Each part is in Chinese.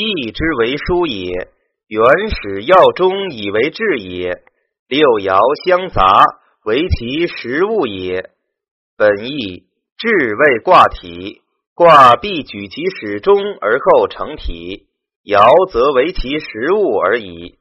义之为书也。原始要中以为治也。六爻相杂，为其实物也。本义治为卦体，卦必举其始终而后成体，爻则为其实物而已。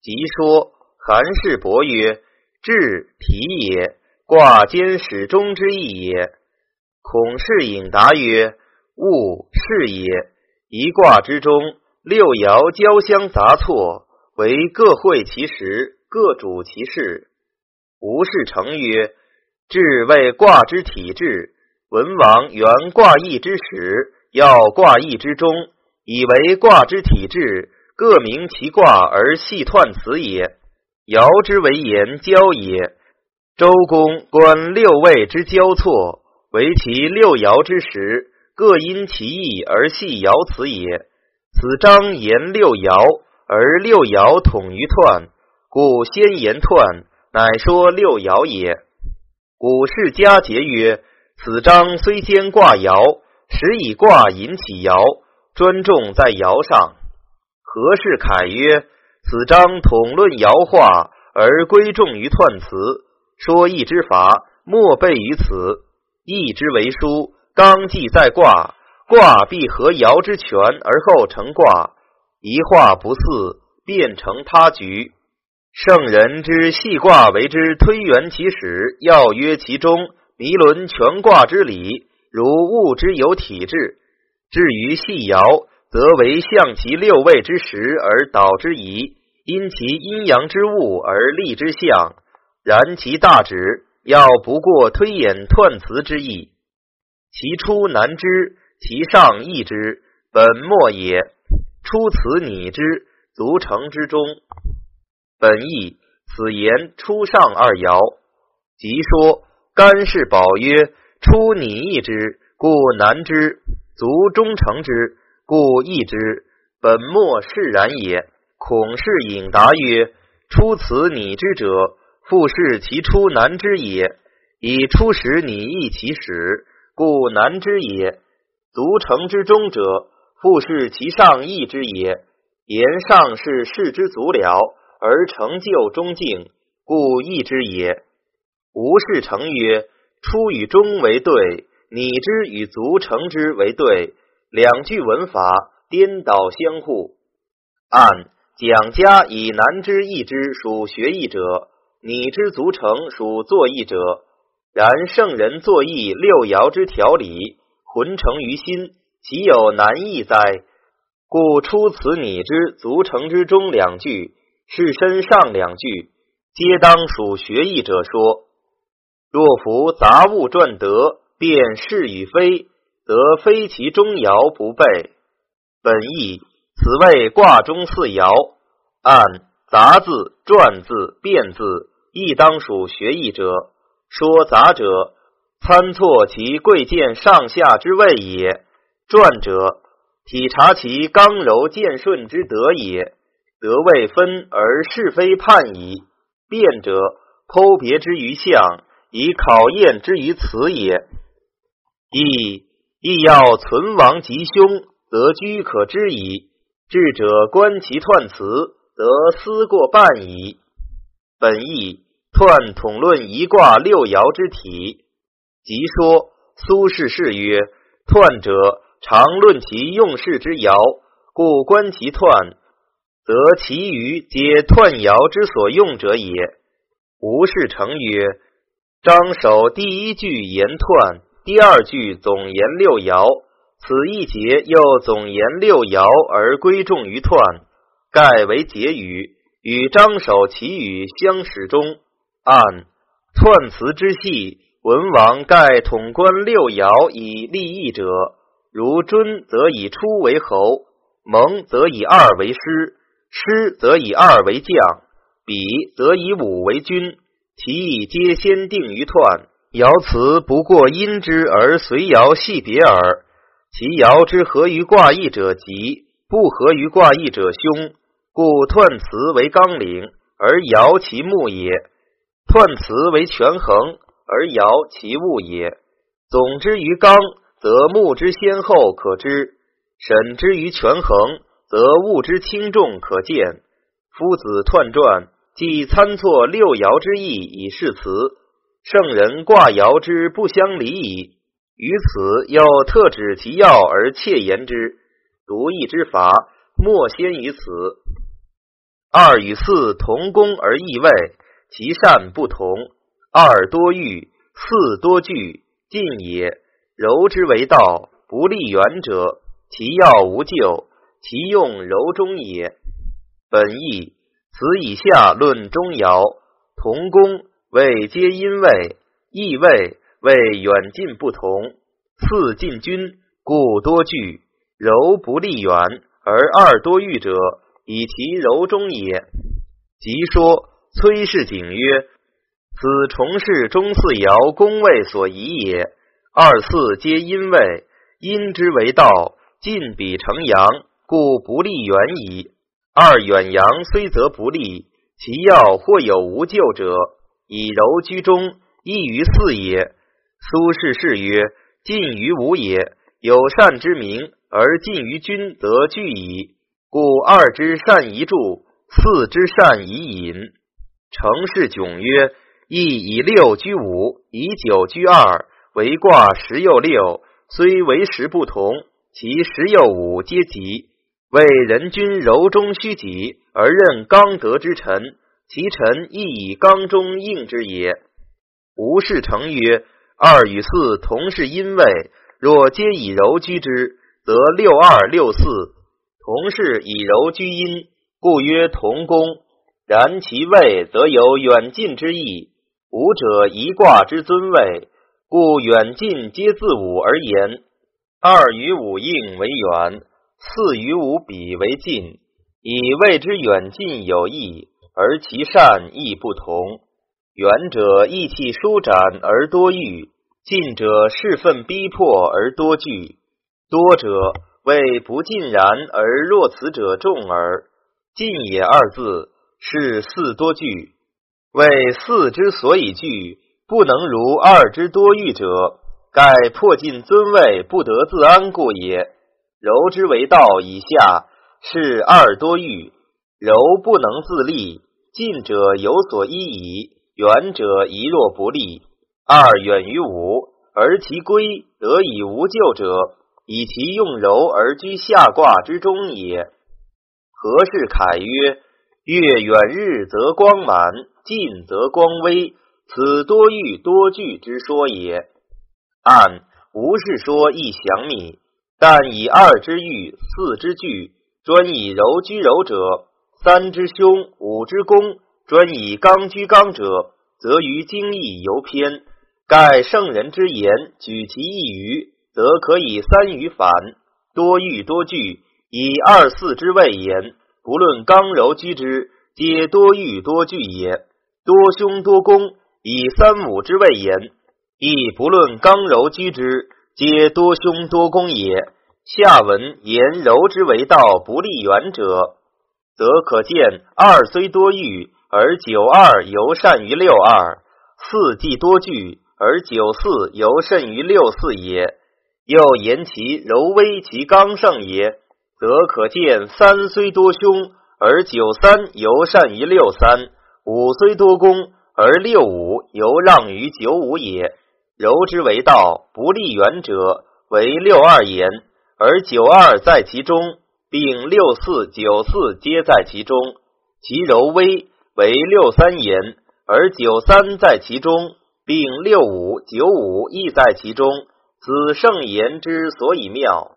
即说韩氏伯曰：“治体也，卦兼始终之意也。”孔氏引答曰：“物是也。一卦之中，六爻交相杂错，为各会其时，各主其事。”吴氏成曰：“至为卦之体制。文王原卦义之始，要卦义之中，以为卦之体制，各明其卦而细彖辞也。爻之为言交也。周公观六位之交错。”为其六爻之时，各因其意而系爻辞也。此章言六爻，而六爻统于彖，故先言彖，乃说六爻也。古世家节曰：此章虽兼卦爻，实以卦引起爻，专重在爻上。何氏凯曰：此章统论爻化，而归重于彖辞，说义之法，莫备于此。义之为书，刚纪在卦，卦必合爻之权而后成卦。一化不似，变成他局。圣人之细卦为之推圆其始，要约其中，迷伦全卦之理，如物之有体质。至于细爻，则为象其六位之时而导之宜，因其阴阳之物而立之象。然其大旨。要不过推演断辞之意，其出难知，其上易之，本末也。出此拟之，足成之中。本意此言出上二爻，即说干氏宝曰：出拟易之，故难之；足中成之，故易之。本末是然也。孔氏引答曰：出此拟之者。复是其出难之也，以出时拟易其始，故难之也。足成之中者，复是其上易之也。言上是事之足了，而成就中境，故易之也。无事成曰：出与中为对，拟之与足成之为对，两句文法颠倒相互。按蒋家以难之易之属学义者。你之足成属作义者，然圣人作义六爻之条理，浑成于心，岂有难易哉？故出此拟之足成之中两句，是身上两句，皆当属学义者说。若夫杂物传德，便是与非，则非其中爻不备。本意此谓卦中四爻，按。杂字、篆字、变字，亦当属学义者。说杂者，参错其贵贱上下之谓也；篆者，体察其刚柔健顺之德也。德未分而是非判矣。变者，剖别之于象，以考验之于此也。亦亦要存亡吉凶，则居可知矣。智者观其彖辞。则思过半矣。本意彖统论一卦六爻之体，即说苏轼是曰：彖者，常论其用事之爻，故观其彖，则其余皆彖爻之所用者也。吴氏成曰：张守第一句言彖，第二句总言六爻，此一节又总言六爻而归重于彖。盖为结语，与张守其语相始终。按彖辞之系，文王盖统观六爻以立义者，如尊则以出为侯，蒙则以二为师，师则以二为将，比则以五为君。其意皆先定于彖。爻辞不过因之而随爻系别耳。其爻之合于卦义者吉，不合于卦义者凶。故彖辞为纲领，而爻其木也；彖辞为权衡，而爻其物也。总之于刚，则木之先后可知；审之于权衡，则物之轻重可见。夫子彖传，即参错六爻之意以示辞。圣人卦爻之不相离矣。于此又特指其要而切言之，独异之法，莫先于此。二与四同工而异位，其善不同。二多欲，四多惧，进也。柔之为道，不利远者，其要无咎，其用柔中也。本义，此以下论中爻，同工谓皆因位，异位为远近不同。四进君，故多惧；柔不利远，而二多欲者，以其柔中也。即说崔氏景曰：“此重氏中四爻宫位所宜也。二四皆阴位，阴之为道，进彼成阳，故不利远矣。二远阳虽则不利，其要或有无咎者，以柔居中，易于四也。”苏轼是曰。近于吾也，有善之名而近于君，则惧矣。故二之善宜助，四之善宜隐。成事迥曰：亦以六居五，以九居二，为卦十又六，虽为时不同，其十又五皆吉。为人君柔中虚己，而任刚德之臣，其臣亦以刚中应之也。吴氏成曰。二与四同是阴位，若皆以柔居之，则六二六四同是以柔居阴，故曰同宫。然其位则有远近之意。五者一卦之尊位，故远近皆自五而言。二与五应为远，四与五比为近，以谓之远近有异，而其善亦不同。远者意气舒展而多欲，近者事愤逼迫而多惧。多者谓不尽然而若此者众耳。近也二字是四多惧，谓四之所以惧，不能如二之多欲者，盖破尽尊位不得自安故也。柔之为道以下是二多欲，柔不能自立，近者有所依矣。远者宜若不利，二远于五，而其归得以无咎者，以其用柔而居下卦之中也。何氏凯曰：月远日则光满，近则光微，此多欲多惧之说也。按无是说亦详密，但以二之欲，四之惧，专以柔居柔者；三之凶，五之攻。专以刚居刚者，则于精义犹偏。盖圣人之言，举其一隅，则可以三隅反。多欲多惧，以二四之谓言，不论刚柔居之，皆多欲多惧也。多凶多攻，以三五之谓言，亦不论刚柔居之，皆多凶多攻也。下文言柔之为道不利远者，则可见二虽多欲。而九二尤善于六二，四既多惧，而九四尤甚于六四也。又言其柔微，其刚盛也，则可见三虽多凶，而九三尤善于六三；五虽多功，而六五尤让于九五也。柔之为道，不利远者，为六二言，而九二在其中，并六四、九四皆在其中，其柔微。为六三言，而九三在其中，并六五、九五亦在其中。此圣言之所以妙。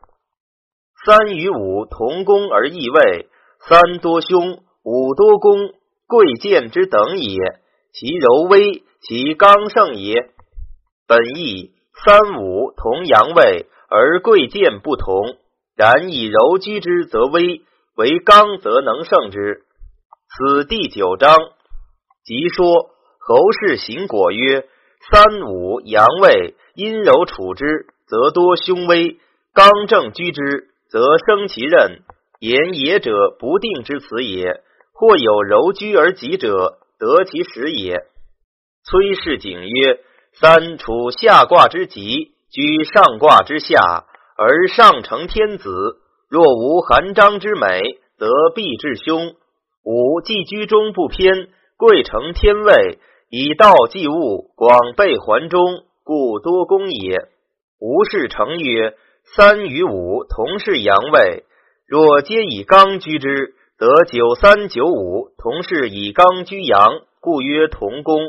三与五同宫而异位，三多凶，五多功，贵贱之等也。其柔微，其刚盛也。本义三五同阳位，而贵贱不同。然以柔居之，则微；为刚，则能胜之。此第九章，即说侯氏行果曰：三五阳位，阴柔处之，则多凶威；刚正居之，则生其任。言也者，不定之辞也。或有柔居而吉者，得其时也。崔氏景曰：三处下卦之吉，居上卦之下，而上承天子，若无含章之美，则必至凶。五既居中不偏，贵承天位，以道济物，广备环中，故多功也。吴氏成曰：三与五同是阳位，若皆以刚居之，则九三九五同是以刚居阳，故曰同宫。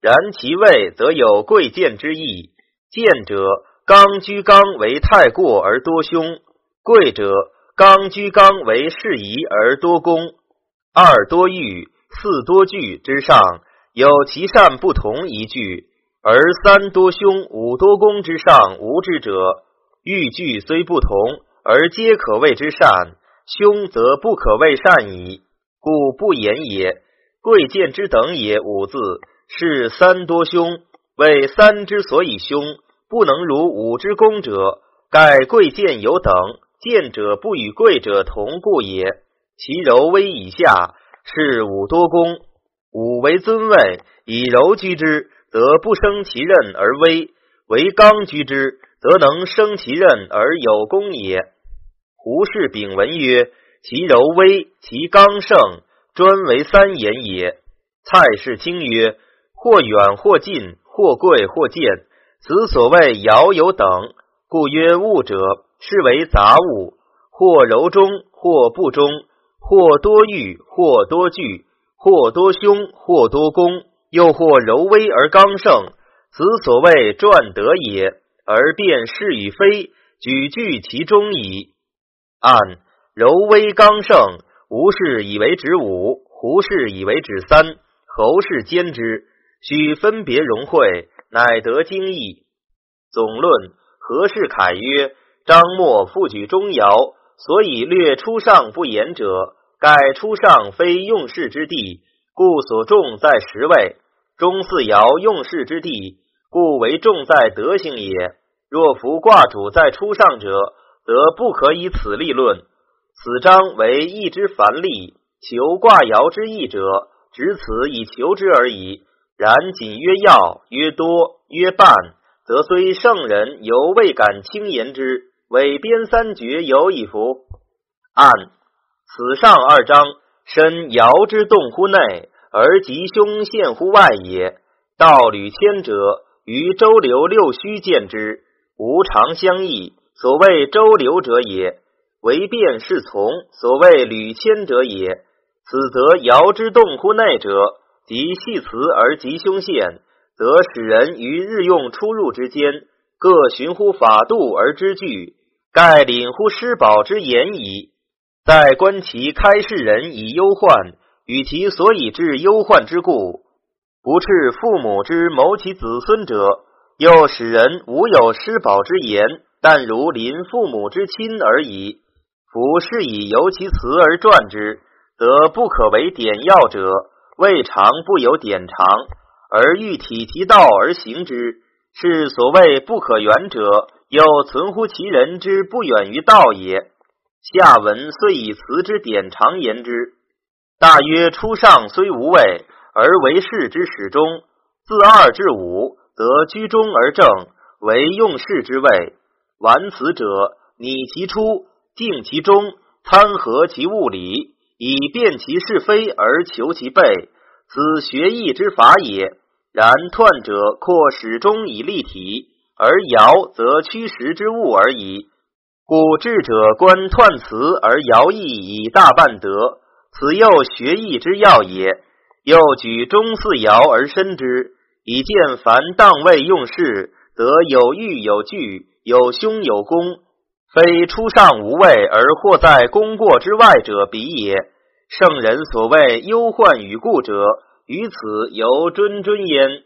然其位则有贵贱之意。贱者，刚居刚为太过而多凶；贵者，刚居刚为适宜而多功。二多欲，四多惧之上，有其善不同一句；而三多凶，五多功之上无之者。欲惧虽不同，而皆可谓之善；凶则不可谓善矣，故不言也。贵贱之等也，五字是三多凶，为三之所以凶。不能如五之功者，盖贵贱有等，贱者不与贵者同故也。其柔微以下，是五多功。五为尊位，以柔居之，则不生其任而威；为刚居之，则能生其任而有功也。胡适丙文曰：“其柔微，其刚盛，专为三言也。”蔡氏清曰：“或远或近，或贵或贱。”此所谓爻有等，故曰物者，是为杂物，或柔中，或不中，或多欲，或多惧，或多凶，或多功，又或柔微而刚盛。此所谓传德也，而辨是与非，举据其中矣。按柔微刚盛，吴氏以为指五，胡氏以为指三，侯氏兼之，须分别融会。乃得经义。总论何氏凯曰：张默复举中爻，所以略出上不言者，盖出上非用事之地，故所重在十位；中四爻用事之地，故为重在德行也。若夫卦主在初上者，则不可以此立论。此章为一之凡例，求卦爻之意者，只此以求之而已。然仅曰要，曰多，曰半，则虽圣人犹未敢轻言之。伪编三绝有矣夫。按此上二章，身爻之动乎内，而吉凶现乎外也。道履谦者，于周流六虚见之，无常相异。所谓周流者也，为变是从。所谓履谦者也，此则爻之动乎内者。即系辞而吉凶现，则使人于日用出入之间，各循乎法度而知据，盖领乎师宝之言矣。再观其开示人以忧患，与其所以致忧患之故，不斥父母之谋其子孙者，又使人无有施宝之言，但如临父母之亲而已。夫是以由其辞而传之，则不可为典要者。未尝不有典常，而欲体其道而行之，是所谓不可远者，又存乎其人之不远于道也。下文虽以辞之典常言之，大约初上虽无位，而为士之始终。自二至五，则居中而正，为用事之位。玩此者，拟其出，定其中，参合其物理。以辨其是非而求其备，此学义之法也。然彖者扩始终以立体，而爻则趋实之物而已。故智者观彖辞而爻意以大半得，此又学义之要也。又举中四爻而深之，以见凡当位用事，则有欲有据，有凶有功。非出上无位而或在功过之外者比也。圣人所谓忧患与故者，于此犹谆谆焉。